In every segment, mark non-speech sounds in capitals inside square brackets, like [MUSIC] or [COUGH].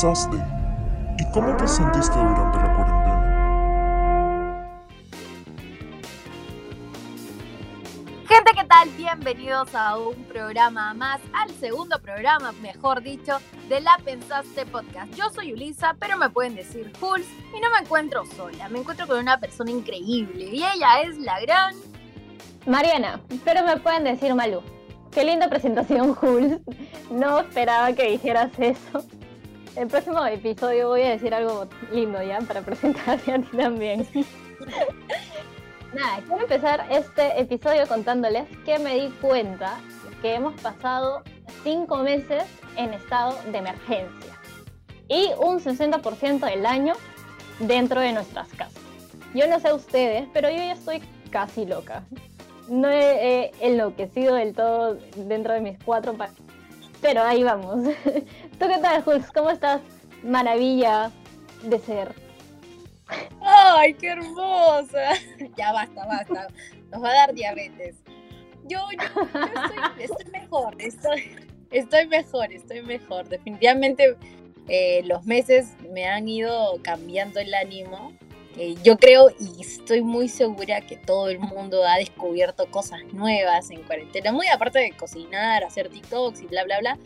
Pensaste, ¿y cómo te sentiste durante la cuarentena? Gente, ¿qué tal? Bienvenidos a un programa más, al segundo programa, mejor dicho, de La Pensaste Podcast. Yo soy Ulisa, pero me pueden decir Jules y no me encuentro sola, me encuentro con una persona increíble y ella es la gran... Mariana, pero me pueden decir Malú. Qué linda presentación, Jules. No esperaba que dijeras eso. El próximo episodio voy a decir algo lindo ya para presentarte a ti también. Nada, quiero empezar este episodio contándoles que me di cuenta que hemos pasado cinco meses en estado de emergencia y un 60% del año dentro de nuestras casas. Yo no sé ustedes, pero yo ya estoy casi loca. No he, enloquecido del todo dentro de mis cuatro pa pero ahí vamos. [LAUGHS] ¿Tú qué tal, Jules? ¿Cómo estás? Maravilla de ser. ¡Ay, qué hermosa! [LAUGHS] Ya basta, basta. Nos va a dar diabetes. Yo, yo, yo estoy, estoy mejor, estoy, estoy mejor, estoy mejor. Definitivamente eh, los meses me han ido cambiando el ánimo. Eh, yo creo y estoy muy segura que todo el mundo ha descubierto cosas nuevas en cuarentena. Muy aparte de cocinar, hacer TikToks y bla, bla, bla.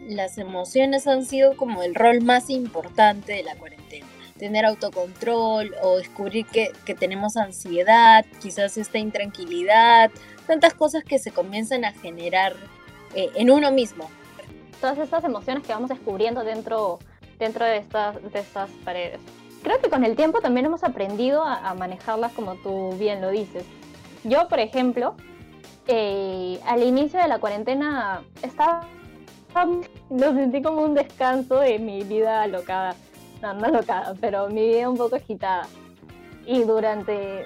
Las emociones han sido como el rol más importante de la cuarentena tener autocontrol o descubrir que, que, tenemos ansiedad, quizás esta intranquilidad, tantas cosas que se comienzan a generar eh, en uno mismo. Todas estas emociones que vamos descubriendo dentro, dentro de, estas, de estas paredes. Creo que con el tiempo también hemos aprendido a, a manejarlas como tú bien lo dices. Yo, por ejemplo, eh, al inicio de la cuarentena estaba, lo sentí como un descanso de mi vida alocada no, no locada, pero mi vida un poco agitada. Y durante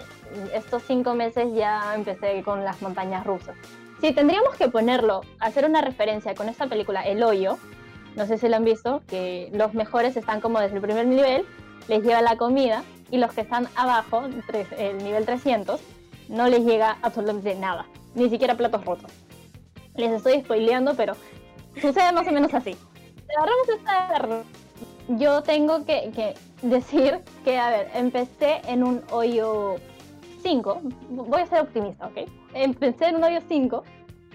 estos cinco meses ya empecé con las montañas rusas. Si tendríamos que ponerlo, hacer una referencia con esta película, El Hoyo, no sé si lo han visto, que los mejores están como desde el primer nivel, les lleva la comida, y los que están abajo, el nivel 300, no les llega absolutamente nada, ni siquiera platos rotos. Les estoy spoileando, pero sucede más o menos así. Agarramos esta yo tengo que, que, decir que, a ver, empecé en un hoyo 5, voy a ser optimista, ¿ok? Empecé en un hoyo 5,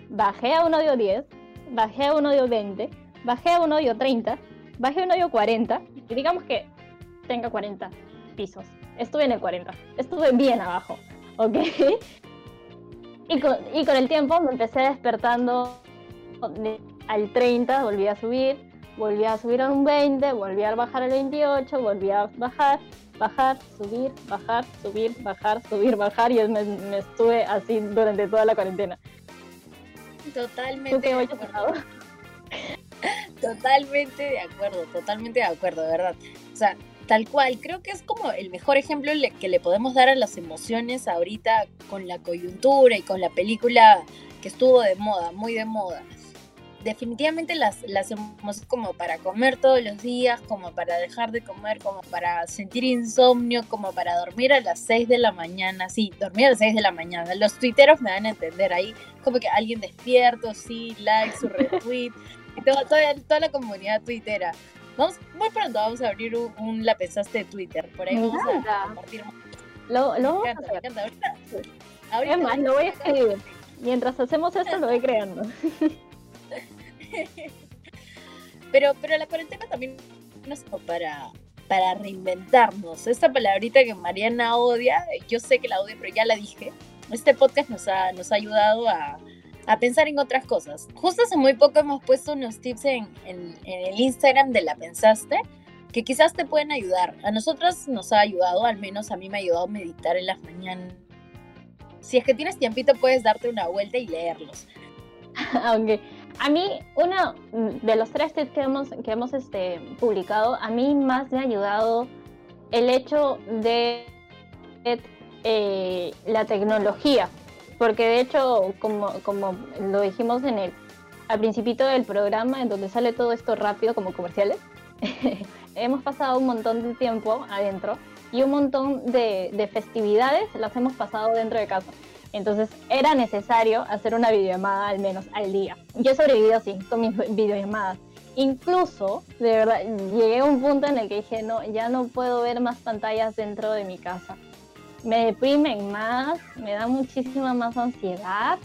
bajé a un hoyo 10, bajé a un hoyo 20, bajé a un hoyo 30, bajé a un hoyo 40, y digamos que tenga 40 pisos. Estuve en el 40, estuve bien abajo, ¿ok? Y con, y con el tiempo me empecé despertando al 30, volví a subir, volví a subir a un 20, volví a bajar al 28, volví a bajar, bajar, subir, bajar, subir, bajar, subir, bajar y me, me estuve así durante toda la cuarentena. Totalmente de acuerdo. [LAUGHS] Totalmente de acuerdo, totalmente de acuerdo, de verdad. O sea, tal cual, creo que es como el mejor ejemplo que le podemos dar a las emociones ahorita con la coyuntura y con la película que estuvo de moda, muy de moda definitivamente las, las hacemos como para comer todos los días, como para dejar de comer, como para sentir insomnio, como para dormir a las 6 de la mañana. Sí, dormir a las 6 de la mañana. Los tuiteros me van a entender ahí, como que alguien despierto, sí, like, su [LAUGHS] retweet, y toda, toda, toda la comunidad tuitera. Vamos, muy pronto vamos a abrir un, un La Pensaste de Twitter, por ahí vamos encanta. a compartir. Lo, lo Me a encanta, me encanta. Ahorita, ahorita, Es más, lo voy a escribir. Mientras hacemos esto, lo voy creando. [LAUGHS] Pero, pero la cuarentena también no es como para, para reinventarnos. Esta palabrita que Mariana odia, yo sé que la odia, pero ya la dije. Este podcast nos ha, nos ha ayudado a, a pensar en otras cosas. Justo hace muy poco hemos puesto unos tips en, en, en el Instagram de La Pensaste que quizás te pueden ayudar. A nosotras nos ha ayudado, al menos a mí me ha ayudado a meditar en las mañanas. Si es que tienes tiempito, puedes darte una vuelta y leerlos. [LAUGHS] Aunque a mí, uno de los tres tips que hemos, que hemos este, publicado, a mí más me ha ayudado el hecho de eh, la tecnología, porque de hecho, como, como lo dijimos en el, al principito del programa, en donde sale todo esto rápido como comerciales, [LAUGHS] hemos pasado un montón de tiempo adentro y un montón de, de festividades las hemos pasado dentro de casa. Entonces era necesario hacer una videollamada al menos al día. Yo he sobrevivido así, con mis videollamadas. Incluso, de verdad, llegué a un punto en el que dije, no, ya no puedo ver más pantallas dentro de mi casa. Me deprimen más, me da muchísima más ansiedad.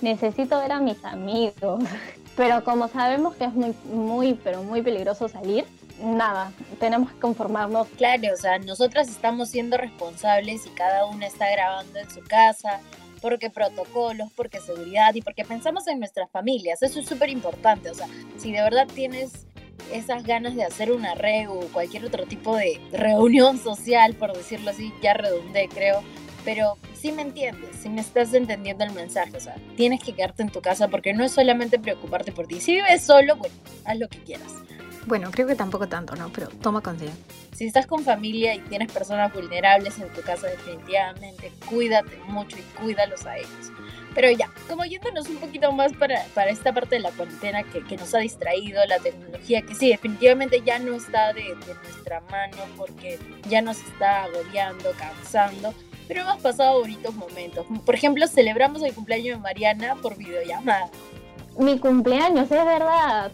Necesito ver a mis amigos. [LAUGHS] Pero como sabemos que es muy, muy, pero muy peligroso salir, nada, tenemos que conformarnos. Claro, o sea, nosotras estamos siendo responsables y cada una está grabando en su casa, porque protocolos, porque seguridad y porque pensamos en nuestras familias. Eso es súper importante. O sea, si de verdad tienes esas ganas de hacer una red o cualquier otro tipo de reunión social, por decirlo así, ya redundé, creo. Pero sí me entiendes, sí me estás entendiendo el mensaje. O sea, tienes que quedarte en tu casa porque no es solamente preocuparte por ti. Si vives solo, bueno, haz lo que quieras. Bueno, creo que tampoco tanto, ¿no? Pero toma conciencia. Si estás con familia y tienes personas vulnerables en tu casa, definitivamente cuídate mucho y cuídalos a ellos. Pero ya, como yéndonos un poquito más para, para esta parte de la cuarentena que, que, nos ha distraído, la tecnología, que sí, definitivamente ya no está de, de nuestra mano porque ya nos está agobiando, cansando, pero hemos pasado bonitos momentos. Por ejemplo, celebramos el cumpleaños de Mariana por videollamada. Mi cumpleaños, es verdad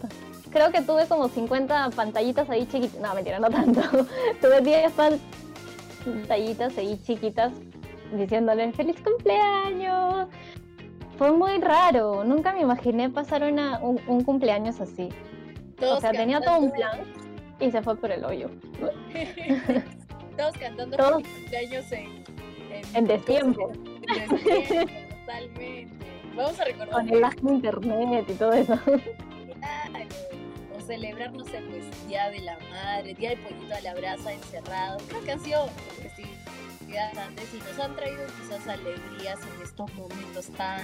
creo que tuve como 50 pantallitas ahí chiquitas. No, mentira, no tanto. [LAUGHS] tuve 10 pantallitas ahí chiquitas diciéndole feliz cumpleaños. Fue muy raro. Nunca me imaginé pasar una, un, un cumpleaños así. Todos o sea, tenía todo un plan y se fue por el hoyo. [LAUGHS] Todos cantando Todos. cumpleaños en, en, En destiempo. en destiempo, [LAUGHS] totalmente. Vamos a recordar. Con el de internet y todo eso. Claro. O celebrar, no sé, pues Día de la Madre, Día del Pollito a la Brasa encerrado. Que han sido antes y nos han traído quizás alegrías en estos momentos tan,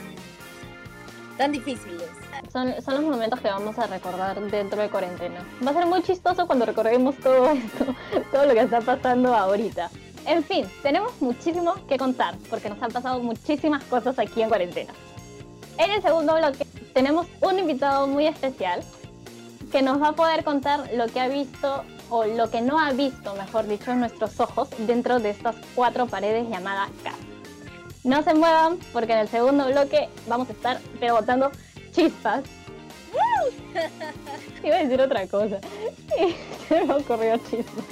tan difíciles. Son, son los momentos que vamos a recordar dentro de cuarentena. Va a ser muy chistoso cuando recordemos todo esto, [LAUGHS] todo lo que está pasando ahorita. En fin, tenemos muchísimo que contar porque nos han pasado muchísimas cosas aquí en cuarentena. En el segundo bloque tenemos un invitado muy especial que nos va a poder contar lo que ha visto o lo que no ha visto, mejor dicho, en nuestros ojos dentro de estas cuatro paredes llamadas casa. No se muevan porque en el segundo bloque vamos a estar pero botando chispas. [LAUGHS] Iba a decir otra cosa. [LAUGHS] Se me ocurrió chispas.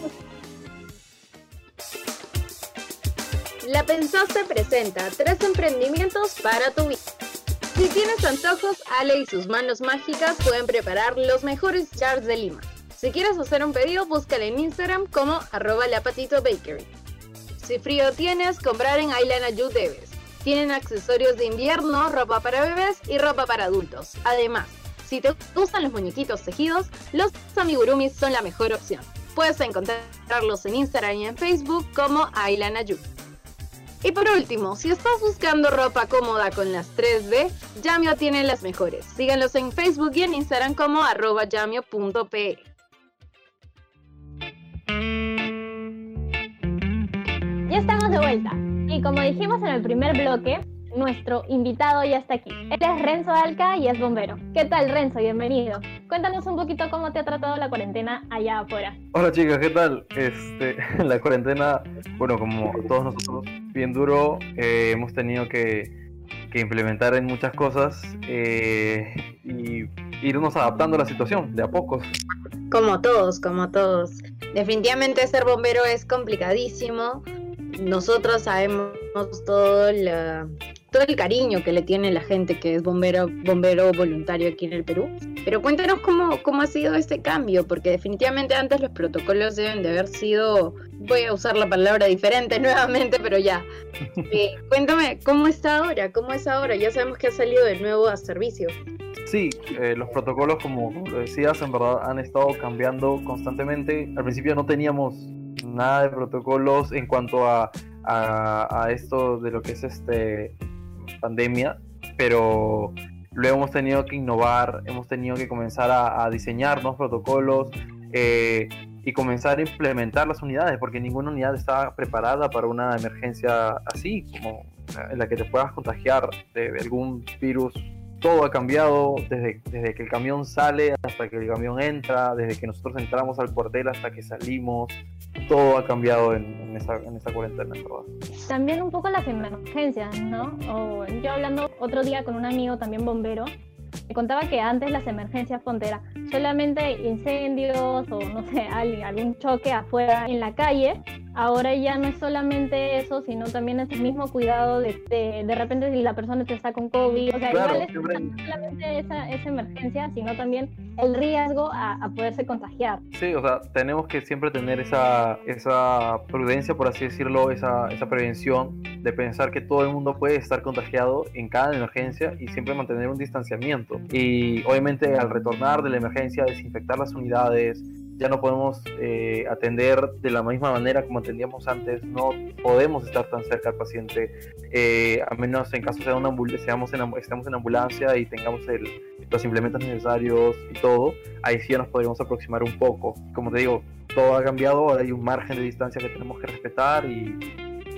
La Pensaste presenta tres emprendimientos para tu vida. Si tienes antojos, Ale y sus manos mágicas pueden preparar los mejores jars de Lima. Si quieres hacer un pedido, búscala en Instagram como arroba lapatito bakery. Si frío tienes, comprar en Island debes. Tienen accesorios de invierno, ropa para bebés y ropa para adultos. Además, si te gustan los muñequitos tejidos, los amigurumis son la mejor opción. Puedes encontrarlos en Instagram y en Facebook como Ayu. Y por último, si estás buscando ropa cómoda con las 3D, Yamio tiene las mejores. Síganlos en Facebook y en Instagram como arroba yamio.pe. Ya estamos de vuelta. Y como dijimos en el primer bloque, nuestro invitado ya está aquí. Él es Renzo Alca y es bombero. ¿Qué tal, Renzo? Bienvenido. Cuéntanos un poquito cómo te ha tratado la cuarentena allá afuera. Hola chicas, ¿qué tal? Este, [LAUGHS] la cuarentena, bueno, como todos nosotros, bien duro, eh, hemos tenido que, que, implementar en muchas cosas eh, y irnos adaptando a la situación de a pocos. Como todos, como todos. Definitivamente ser bombero es complicadísimo. Nosotros sabemos todo la, todo el cariño que le tiene la gente que es bombero, bombero voluntario aquí en el Perú. Pero cuéntanos cómo, cómo ha sido este cambio, porque definitivamente antes los protocolos deben de haber sido, voy a usar la palabra diferente [LAUGHS] nuevamente, pero ya. [LAUGHS] Eh, cuéntame, ¿cómo está ahora? ¿Cómo es ahora? Ya sabemos que ha salido de nuevo a servicio. Sí, eh, los protocolos, como lo decías, en verdad han estado cambiando constantemente. Al principio no teníamos nada de protocolos en cuanto a, a, esto de lo que es este pandemia, pero luego hemos tenido que innovar, hemos tenido que comenzar a, a diseñar nuevos protocolos, eh, y comenzar a implementar las unidades, porque ninguna unidad estaba preparada para una emergencia así, como en la que te puedas contagiar de algún virus. Todo ha cambiado desde, desde que el camión sale hasta que el camión entra, desde que nosotros entramos al cuartel hasta que salimos. Todo ha cambiado en, en esa, en esa cuarentena, en verdad. También un poco las emergencias, ¿no? O yo hablando otro día con un amigo también bombero, me contaba que antes las emergencias ponte era solamente incendios o no sé, al- algún choque afuera en la calle. Ahora ya no es solamente eso, sino también es el mismo cuidado de, de, de repente si la persona te está con COVID. O sea, Claro, igual es no solamente esa, esa emergencia, sino también el riesgo a, a poderse contagiar. Sí, o sea, tenemos que siempre tener esa, esa prudencia, por así decirlo, esa, esa prevención de pensar que todo el mundo puede estar contagiado en cada emergencia y siempre mantener un distanciamiento. Y obviamente al retornar de la emergencia, desinfectar las unidades, ya no podemos eh, atender de la misma manera como atendíamos antes, no podemos estar tan cerca al paciente, eh, a menos en caso sea una en, estemos en ambulancia y tengamos el, los implementos necesarios y todo, ahí sí ya nos podríamos aproximar un poco. Como te digo, todo ha cambiado, ahora hay un margen de distancia que tenemos que respetar y,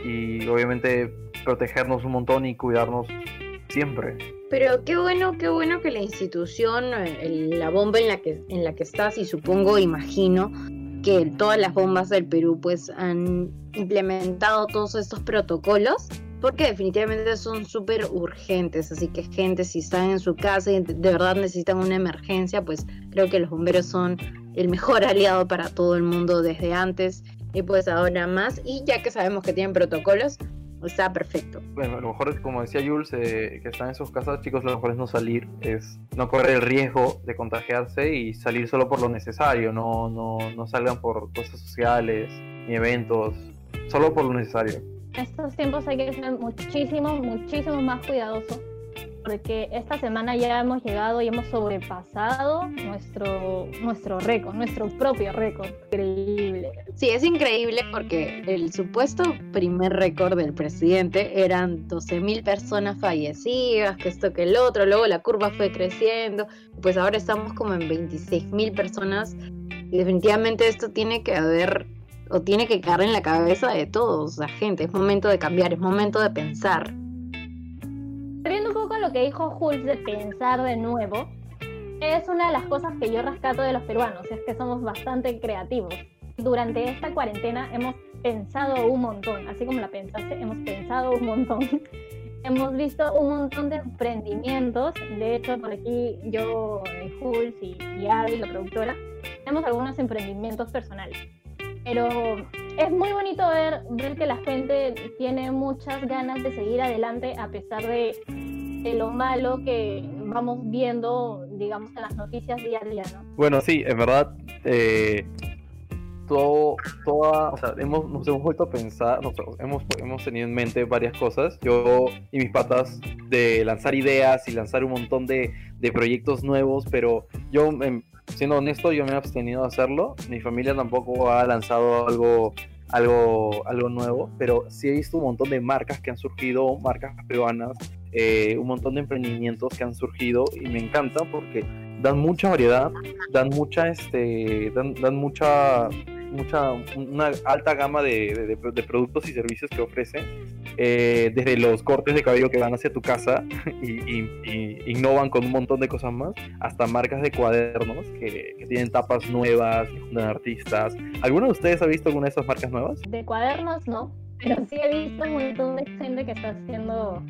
y obviamente protegernos un montón y cuidarnos siempre. Pero qué bueno, qué bueno que la institución, eh, el- la bomba en la que en la que estás y supongo, imagino que todas las bombas del Perú pues han implementado todos estos protocolos porque definitivamente son súper urgentes, así que gente si están en su casa y de verdad necesitan una emergencia, pues creo que los bomberos son el mejor aliado para todo el mundo desde antes y pues ahora más. Y ya que sabemos que tienen protocolos, está perfecto. Bueno, a lo mejor, como decía Jules, eh, que están en sus casas, chicos, lo mejor es no salir, es no correr el riesgo de contagiarse y salir solo por lo necesario, no, no, no salgan por cosas sociales ni eventos, solo por lo necesario. En estos tiempos hay que ser muchísimo, muchísimo más cuidadoso, porque esta semana ya hemos llegado y hemos sobrepasado nuestro, nuestro récord, nuestro propio récord. Increíble. Sí, es increíble porque el supuesto primer récord del presidente eran 12.000 personas fallecidas, que esto que el otro, luego la curva fue creciendo, pues ahora estamos como en 26.000 personas y definitivamente esto tiene que haber o tiene que caer en la cabeza de todos, la gente, es momento de cambiar, es momento de pensar. Viendo un poco lo que dijo Jules de pensar de nuevo, es una de las cosas que yo rescato de los peruanos, es que somos bastante creativos. Durante esta cuarentena hemos pensado un montón, así como la pensaste, hemos pensado un montón. [LAUGHS] hemos visto un montón de emprendimientos, de hecho por aquí yo, eh, Jules y, y Abby, la productora, tenemos algunos emprendimientos personales. Pero es muy bonito ver, ver que la gente tiene muchas ganas de seguir adelante a pesar de, de lo malo que vamos viendo, digamos, en las noticias día a día, ¿no? Bueno, sí, en verdad, eh, todo, toda, o sea, hemos, nos hemos vuelto a pensar, nos- hemos, hemos tenido en mente varias cosas, yo y mis patas, de lanzar ideas y lanzar un montón de, de proyectos nuevos, pero yo, em, siendo honesto, yo me he abstenido de hacerlo, mi familia tampoco ha lanzado algo, algo, algo nuevo, pero sí he visto un montón de marcas que han surgido, marcas peruanas, eh, un montón de emprendimientos que han surgido y me encantan porque dan mucha variedad, dan mucha, este, dan, dan mucha, mucha, una alta gama de- de productos y servicios que ofrecen, eh, desde los cortes de cabello que van hacia tu casa [LAUGHS] y, y- y innovan con un montón de cosas más, hasta marcas de cuadernos que, que tienen tapas nuevas, que juntan artistas. ¿Alguno de ustedes ha visto alguna de esas marcas nuevas? De cuadernos no, pero sí he visto un montón de gente que está haciendo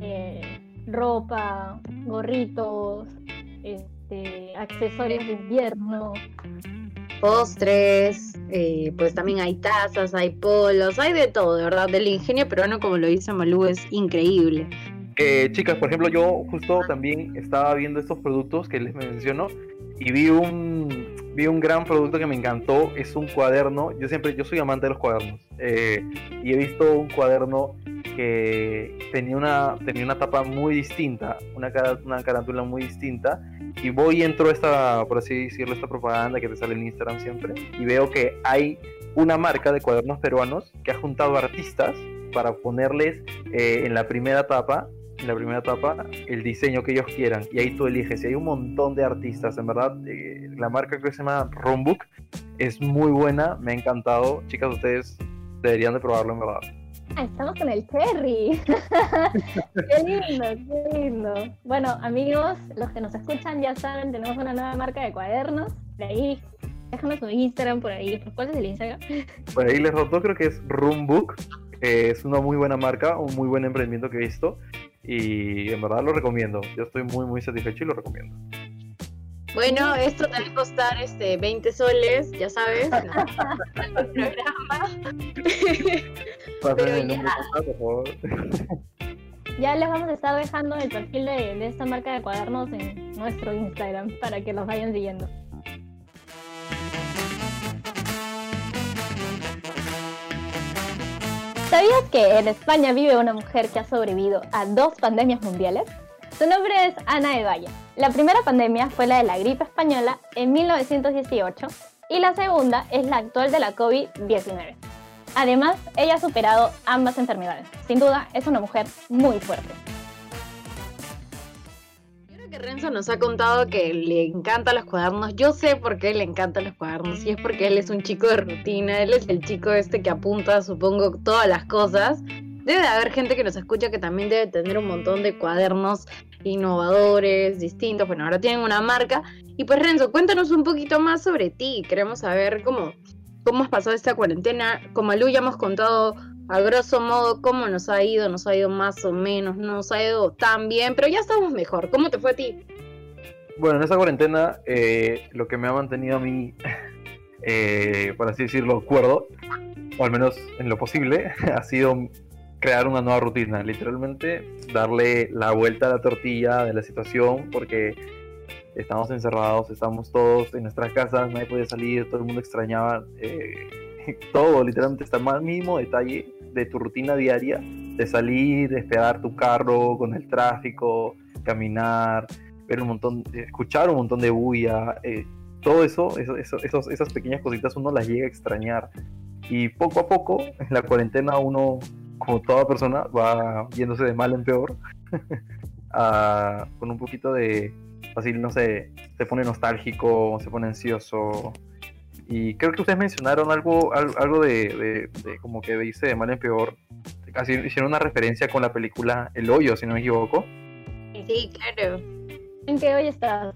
eh, ropa, gorritos, este, accesorios de invierno. Postres, eh, pues también hay tazas, hay polos, hay de todo, de verdad. El ingenio peruano, como lo dice Malú, es increíble. Eh, chicas, por ejemplo, yo justo también estaba viendo estos productos que les menciono y vi un, vi un gran producto que me encantó. Es un cuaderno. Yo siempre, yo soy amante de los cuadernos. eh, y he visto un cuaderno que tenía una, tenía una tapa muy distinta, una, cara- una carátula muy distinta. Y voy y entro esta, por así decirlo, esta propaganda que te sale en Instagram siempre. Y veo que hay una marca de cuadernos peruanos que ha juntado artistas para ponerles eh, en la primera etapa en la primera etapa el diseño que ellos quieran y ahí tú eliges. Y hay un montón de artistas, en verdad. eh, la marca que se llama Rombook es muy buena, me ha encantado. Chicas, ustedes deberían de probarlo, en verdad. Ah, estamos con el Cherry. [LAUGHS] qué lindo, qué lindo. Bueno, amigos, los que nos escuchan ya saben, tenemos una nueva marca de cuadernos. De ahí, déjanos su Instagram por ahí. ¿Cuál es el Instagram? [LAUGHS] Por ahí les roto, creo que es Roombook. eh, es una muy buena marca, un muy buen emprendimiento que he visto. Y en verdad lo recomiendo. Yo estoy muy, muy satisfecho y lo recomiendo. Bueno, esto te va a costar este 20 soles, ya sabes. [LAUGHS] el programa. Pero el ya. por favor. [LAUGHS] Ya les vamos a estar dejando el perfil de, de esta marca de cuadernos en nuestro Instagram para que los vayan siguiendo. ¿Sabías que en España vive una mujer que ha sobrevivido a dos pandemias mundiales? Su nombre es Ana de Valle. La primera pandemia fue la de la gripe española en 1918 y la segunda es la actual de la COVID-19. Además, ella ha superado ambas enfermedades. Sin duda, es una mujer muy fuerte. Creo que Renzo nos ha contado que le encantan los cuadernos. Yo sé por qué le encantan los cuadernos. Y es porque él es un chico de rutina. Él es el chico este que apunta, supongo, todas las cosas. Debe de haber gente que nos escucha que también debe tener un montón de cuadernos innovadores, distintos. Bueno, ahora tienen una marca. Y pues Renzo, cuéntanos un poquito más sobre ti. Queremos saber cómo, cómo has pasado esta cuarentena. Como Lu ya hemos contado a grosso modo cómo nos ha ido, nos ha ido más o menos, no nos ha ido tan bien, pero ya estamos mejor. ¿Cómo te fue a ti? Bueno, en esta cuarentena, eh, lo que me ha mantenido a mí, [LAUGHS] eh, por así decirlo, cuerdo, o al menos en lo posible, [LAUGHS] ha sido crear una nueva rutina. Literalmente, darle la vuelta a la tortilla de la situación, porque estamos encerrados, estamos todos en nuestras casas, nadie podía salir, todo el mundo extrañaba eh, [LAUGHS] todo, literalmente, hasta el mínimo detalle de tu rutina diaria, de salir, de esperar tu carro con el tráfico, caminar, ver un montón, escuchar un montón de bulla, eh, todo eso, eso, eso- esos- esas pequeñas cositas uno las llega a extrañar. Y poco a poco, en la cuarentena, uno, como toda persona, va yéndose de mal en peor, [LAUGHS] a- con un poquito de, así, no sé, se pone nostálgico, se pone ansioso. Y creo que ustedes mencionaron algo, al- algo de, de- de como que dice de mal en peor. Casi hicieron una referencia con la película El Hoyo, si no me equivoco. Sí, claro. ¿En qué hoy estás?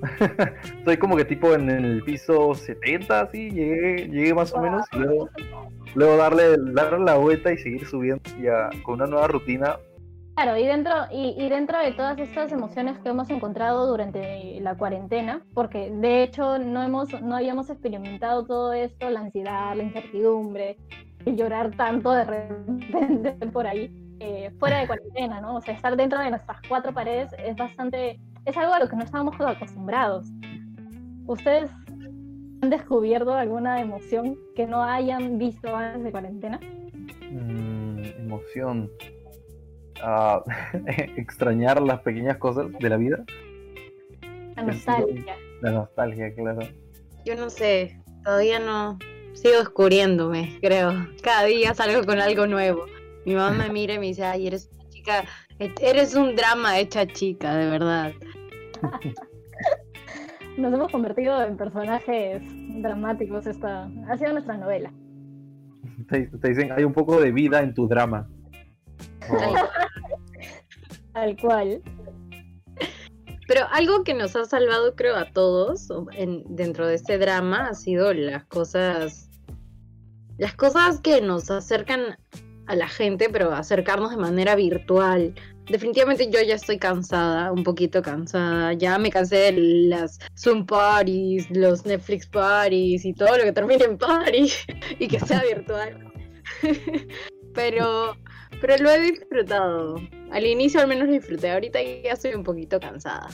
[LAUGHS] Estoy como que tipo en el piso 70, así, llegué, llegué más o menos. Y luego, luego darle, darle la vuelta y seguir subiendo ya con una nueva rutina. Claro, y dentro, y, y dentro de todas estas emociones que hemos encontrado durante la cuarentena, porque de hecho no hemos, no habíamos experimentado todo esto, la ansiedad, la incertidumbre, el llorar tanto de repente [LAUGHS] por ahí, eh, fuera de cuarentena, ¿no? O sea, estar dentro de nuestras cuatro paredes es bastante, es algo a lo que no estábamos acostumbrados. ¿Ustedes han descubierto alguna emoción que no hayan visto antes de cuarentena? Mm, emoción. Ah, [LAUGHS] extrañar las pequeñas cosas de la vida. La Pues, nostalgia. La nostalgia, claro. Yo no sé, todavía no sigo descubriéndome, creo. Cada día salgo con algo nuevo. Mi mamá me mira y me dice, ay, eres una chica, eres un drama hecha chica, de verdad. [LAUGHS] Nos hemos convertido en personajes dramáticos. Esta ha sido nuestra novela. Te, te dicen, hay un poco de vida en tu drama. Ay, Tal cual. Pero algo que nos ha salvado, creo, a todos en- dentro de este drama ha sido las cosas. Las cosas que nos acercan a la gente, pero acercarnos de manera virtual. Definitivamente yo ya estoy cansada, un poquito cansada. Ya me cansé de las Zoom parties, los Netflix parties y todo lo que termine en party [LAUGHS] y que sea virtual. [LAUGHS] pero, pero lo he disfrutado. Al inicio al menos lo disfruté. Ahorita ya estoy un poquito cansada.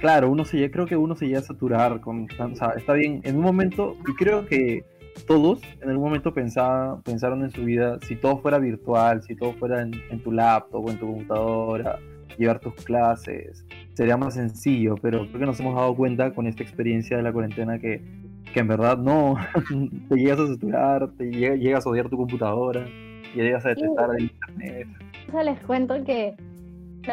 Claro, uno se, creo que uno se llega a saturar con, sea, está bien, en un momento, y creo que todos en algún momento pensaba, pensaron en su vida, si todo fuera virtual, si todo fuera en, en tu laptop o en tu computadora, llevar tus clases, sería más sencillo, pero creo que nos hemos dado cuenta con esta experiencia de la cuarentena que, que en verdad no, [LAUGHS] te llegas a saturar, te llega- llegas a odiar tu computadora, llegas a detestar el internet. Les cuento que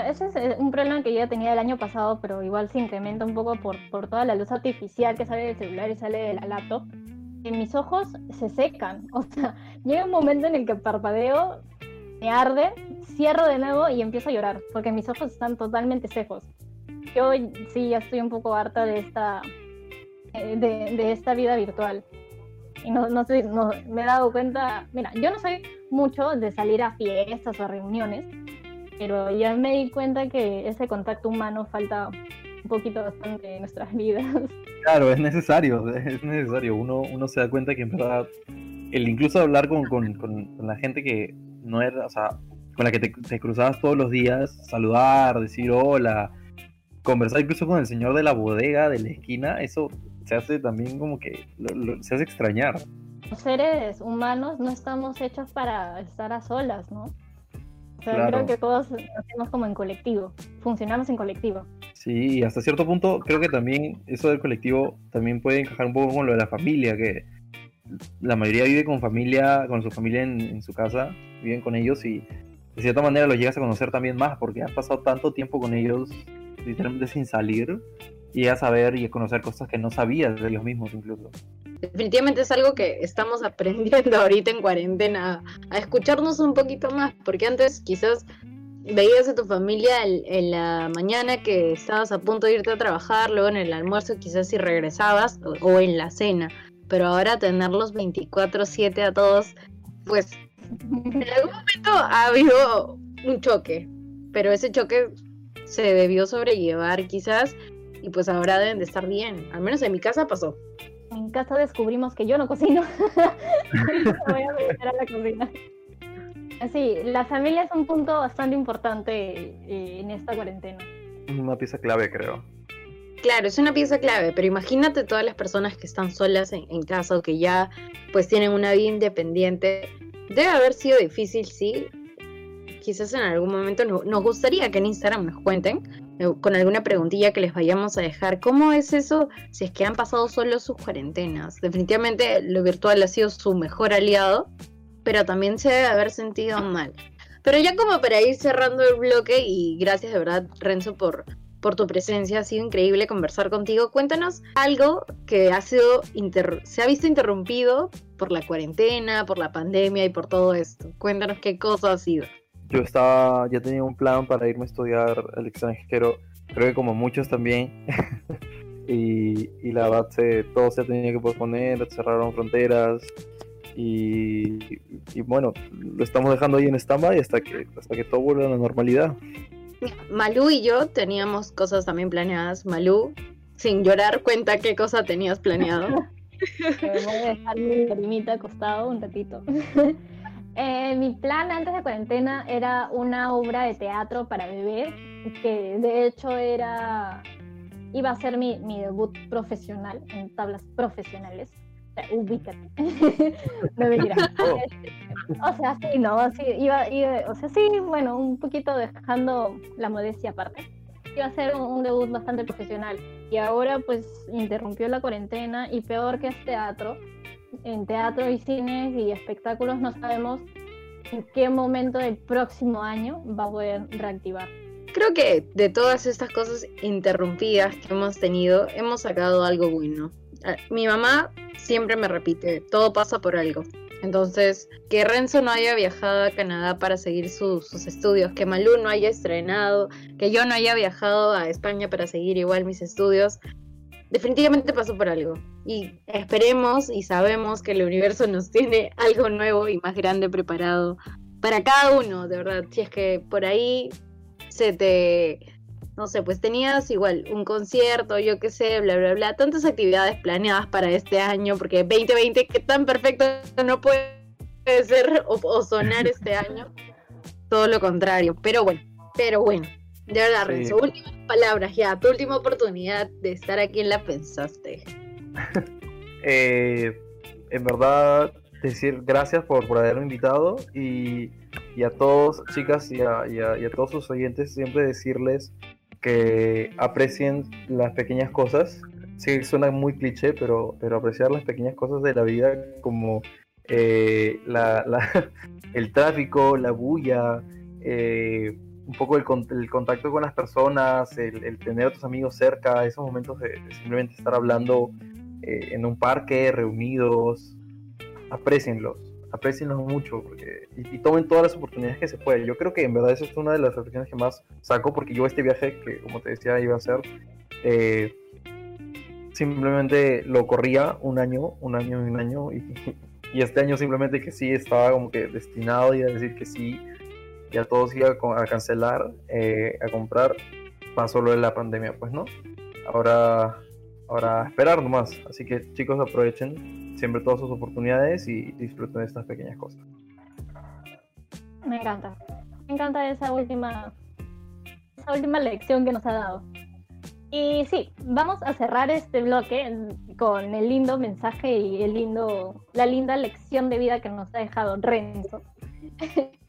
Ese es eh, un problema que yo ya tenía el año pasado, pero igual se incrementa un poco por, por toda la luz artificial que sale del celular y sale de la laptop. Mis ojos se secan. [LAUGHS] O sea, llega un momento en el que parpadeo, me arde, cierro de nuevo y empiezo a llorar, porque mis ojos están totalmente secos. Yo sí ya estoy un poco harta de esta, eh, de, esta vida virtual. Y no, no sé, me he dado cuenta, mira, yo no soy mucho de salir a fiestas o reuniones, pero ya me di cuenta que ese contacto humano falta un poquito bastante en nuestras [LAUGHS] vidas. Claro, es necesario, [LAUGHS] es necesario. Uno, uno se da cuenta que en verdad, el incluso hablar con, con, con- la gente que no era, o sea, con la que te, cruzabas todos los días, saludar, decir hola, conversar incluso con el señor de la bodega de la esquina, eso se hace también como que lo- se hace extrañar. Los seres humanos no estamos hechos para estar a solas, ¿no? O sea, Claro. creo que todos lo hacemos como en colectivo, funcionamos en colectivo. Sí, y hasta cierto punto creo que también eso del colectivo también puede encajar un poco con lo de la familia, que la mayoría vive con familia, con su familia en, en su casa, viven con ellos y de cierta manera los llegas a conocer también más porque has pasado tanto tiempo con ellos literalmente sin salir y a saber y a conocer cosas que no sabías de ellos mismos incluso. Definitivamente es algo que estamos [LAUGHS] aprendiendo ahorita en cuarentena, a escucharnos un poquito más, porque antes quizás veías a tu familia en, la mañana que estabas a punto de irte a trabajar, luego en el almuerzo quizás si regresabas o, o en la cena, pero ahora tenerlos 24/7 a todos, pues en algún momento ha habido un choque, pero ese choque se debió sobrellevar quizás y pues ahora deben de estar bien, al menos en mi casa pasó. En casa descubrimos que yo no cocino. [LAUGHS] Voy a meter a la cocina. Sí, la familia es un punto bastante importante eh, en esta cuarentena. Una pieza clave creo. Claro, es una pieza clave, pero imagínate todas las personas que están solas en, en casa o que ya pues tienen una vida independiente. Debe haber sido difícil, sí. Quizás en algún momento no- nos gustaría que en Instagram nos cuenten con alguna preguntilla que les vayamos a dejar. ¿Cómo es eso si es que han pasado solo sus cuarentenas? Definitivamente lo virtual ha sido su mejor aliado, pero también se debe haber sentido mal. Pero ya como para ir cerrando el bloque y gracias de verdad Renzo por, por tu presencia, ha sido increíble conversar contigo. Cuéntanos algo que ha sido se ha visto interrumpido por la cuarentena, por la pandemia y por todo esto. Cuéntanos qué cosa ha sido. Yo estaba, ya tenía un plan para irme a estudiar al extranjero, creo que como muchos también. [LAUGHS] y, y la verdad, se, todo se tenía que posponer, cerraron fronteras. Y, y bueno, lo estamos dejando ahí en stand-by hasta que, hasta que todo vuelva a la normalidad. Malú y yo teníamos cosas también planeadas. Malú, sin llorar, cuenta qué cosa tenías planeado. [LAUGHS] Me voy a dejar mi [LAUGHS] primita acostado un ratito. Eh, mi plan antes de cuarentena era una obra de teatro para bebés, que de hecho era iba a ser mi, mi debut profesional en tablas profesionales. O sea, ubícate. [LAUGHS] no mentira. Oh. O sea, sí, no, sí, iba, iba- o sea, sí, bueno, un poquito dejando la modestia aparte. Iba a ser un, un debut bastante profesional. Y ahora pues interrumpió la cuarentena y peor que es teatro. En teatro y cines y espectáculos no sabemos en qué momento del próximo año va a poder reactivar. Creo que de todas estas cosas interrumpidas que hemos tenido, hemos sacado algo bueno. Ah, Mi mamá siempre me repite, todo pasa por algo. Entonces, que Renzo no haya viajado a Canadá para seguir su- sus estudios, que Malú no haya estrenado, que yo no haya viajado a España para seguir igual mis estudios, definitivamente pasó por algo. Y esperemos y sabemos que el universo nos tiene algo nuevo y más grande preparado para cada uno, de verdad. Si es que por ahí se te, no sé, pues tenías igual un concierto, yo qué sé, bla, bla, bla, tantas actividades planeadas para este año, porque 2020, que tan perfecto no puede ser o, o sonar este [LAUGHS] año. Todo lo contrario, pero bueno, pero bueno. De verdad, Sí. Renzo, últimas palabras ya, tu última oportunidad de estar aquí en La Pensaste. [LAUGHS] Eh, en verdad, decir gracias por, por haberme invitado y, y a todos, chicas, y a, y a- todos sus oyentes, siempre decirles que aprecien las pequeñas cosas. Sí, suena muy cliché, pero, pero apreciar las pequeñas cosas de la vida como eh, [LAUGHS] el tráfico, la bulla, eh, un poco el, el contacto con las personas, el, el tener a tus amigos cerca, esos momentos de, de simplemente estar hablando eh, en un parque, reunidos, aprecienlos, aprecienlos mucho porque, y, y tomen todas las oportunidades que se pueden. Yo creo que en verdad esa es una de las reflexiones que más saco porque yo este viaje, que como te decía iba a ser, eh, simplemente lo corría un año, un año y un año y, y este año simplemente que sí estaba como que destinado y a decir que sí, ya todo se iba a cancelar, eh, a comprar, pasó lo de la pandemia, pues no. Ahora, ahora esperar nomás. Así que chicos aprovechen siempre todas sus oportunidades y disfruten de estas pequeñas cosas. Me encanta. Me encanta esa última, esa última lección que nos ha dado. Y sí, vamos a cerrar este bloque con el lindo mensaje y el lindo, la linda lección de vida que nos ha dejado Renzo. [LAUGHS]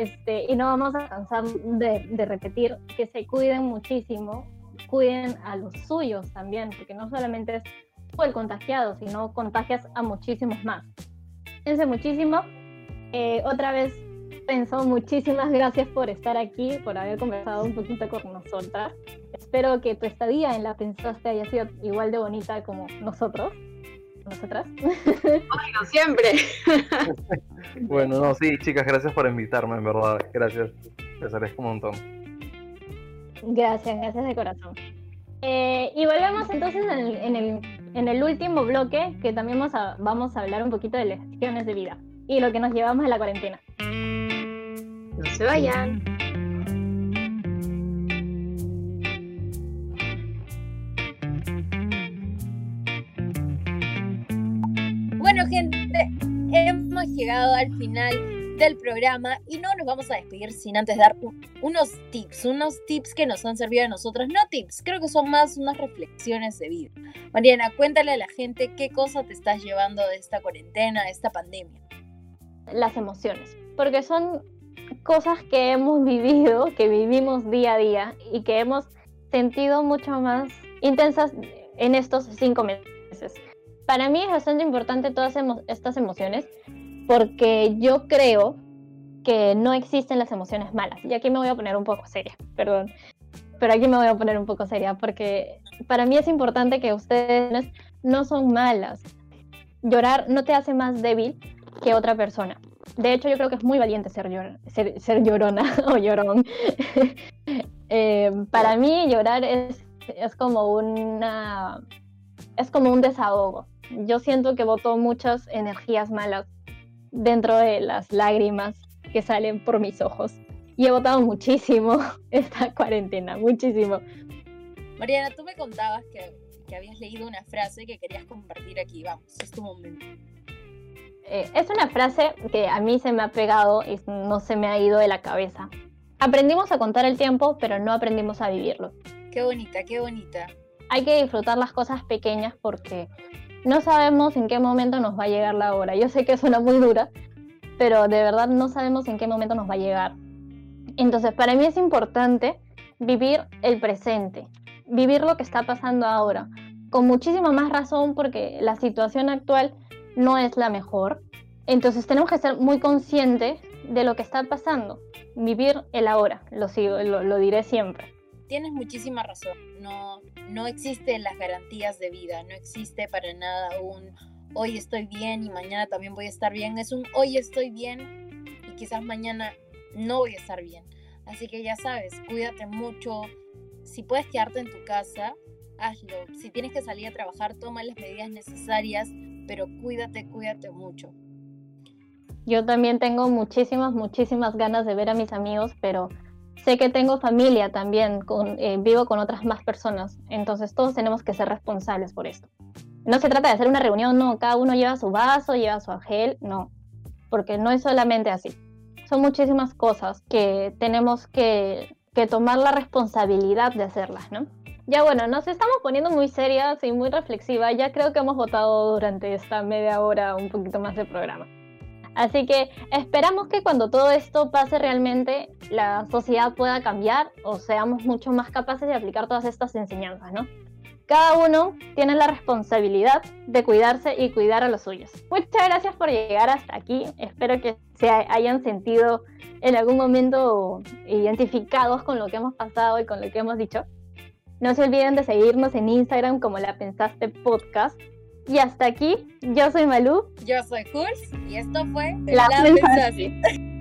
Este, y no vamos a cansar de, repetir que se cuiden muchísimo, cuiden a los suyos también, porque no solamente es tú el contagiado, sino contagias a muchísimos más. Cuídense muchísimo. Eh, otra vez Renzo, muchísimas gracias por estar aquí, por haber conversado un poquito con nosotras. Espero que tu estadía en la Pensaste haya sido igual de bonita como nosotros, nosotras. Bueno, siempre. [LAUGHS] Bueno, no, sí, chicas, gracias por invitarme, en verdad. Gracias. Les agradezco un montón. Gracias, gracias de corazón. Eh, y volvemos entonces en el, en, el, en el último bloque, que también vamos a, vamos a hablar un poquito de lecciones de vida y lo que nos llevamos a la cuarentena. No se vayan. Hemos llegado al final del programa y no nos vamos a despedir sin antes dar un- unos tips, unos tips que nos han servido a nosotros. No tips, creo que son más unas reflexiones de vida. Mariana, cuéntale a la gente qué cosa te estás llevando de esta cuarentena, de esta pandemia. Las emociones, porque son cosas que hemos vivido, que vivimos día a día y que hemos sentido mucho más intensas en estos cinco meses. Para mí es bastante importante todas emo- estas emociones porque yo creo que no existen las emociones malas. Y aquí me voy a poner un poco seria, perdón. Pero aquí me voy a poner un poco seria porque para mí es importante que ustedes no son malas. Llorar no te hace más débil que otra persona. De hecho, yo creo que es muy valiente ser, llor- ser, llorona [LAUGHS] o llorón. [LAUGHS] Eh, para mí llorar es, es como una es como un desahogo. Yo siento que boto muchas energías malas dentro de las lágrimas que salen por mis ojos. Y he votado muchísimo [LAUGHS] esta cuarentena, muchísimo. Mariana, tú me contabas que, que habías leído una frase que querías compartir aquí. Vamos, es tu momento. Eh, es una frase que a mí se me ha pegado y no se me ha ido de la cabeza. Aprendimos a contar el tiempo, pero no aprendimos a vivirlo. Qué bonita, qué bonita. Hay que disfrutar las cosas pequeñas porque no sabemos en qué momento nos va a llegar la hora. Yo sé que suena muy dura, pero de verdad no sabemos en qué momento nos va a llegar. Entonces, para mí es importante vivir el presente, vivir lo que está pasando ahora, con muchísima más razón porque la situación actual no es la mejor. Entonces tenemos que ser muy conscientes de lo que está pasando, vivir el ahora, lo, sigo, lo, lo diré siempre. Tienes muchísima razón. No, no existen las garantías de vida. No existe para nada un hoy estoy bien y mañana también voy a estar bien. Es un hoy estoy bien y quizás mañana no voy a estar bien. Así que ya sabes, cuídate mucho. Si puedes quedarte en tu casa, hazlo. Si tienes que salir a trabajar, toma las medidas necesarias, pero cuídate, cuídate mucho. Yo también tengo muchísimas, muchísimas ganas de ver a mis amigos, pero sé que tengo familia también, con, eh, vivo con otras más personas, entonces todos tenemos que ser responsables por esto. No se trata de hacer una reunión, no, cada uno lleva su vaso, lleva su gel, no, porque no es solamente así. Son muchísimas cosas que tenemos que, que tomar la responsabilidad de hacerlas, ¿no? Ya bueno, nos estamos poniendo muy serias y muy reflexivas, ya creo que hemos votado durante esta media hora un poquito más de programa. Así que esperamos que cuando todo esto pase realmente la sociedad pueda cambiar o seamos mucho más capaces de aplicar todas estas enseñanzas, ¿no? cada uno tiene la responsabilidad de cuidarse y cuidar a los suyos. Muchas gracias por llegar hasta aquí. Espero que se hayan sentido en algún momento identificados con lo que hemos pasado y con lo que hemos dicho. No se olviden de seguirnos en Instagram como La Pensaste Podcast. Y hasta aquí, yo soy Malú. Yo soy Jules y esto fue La, Pensaste.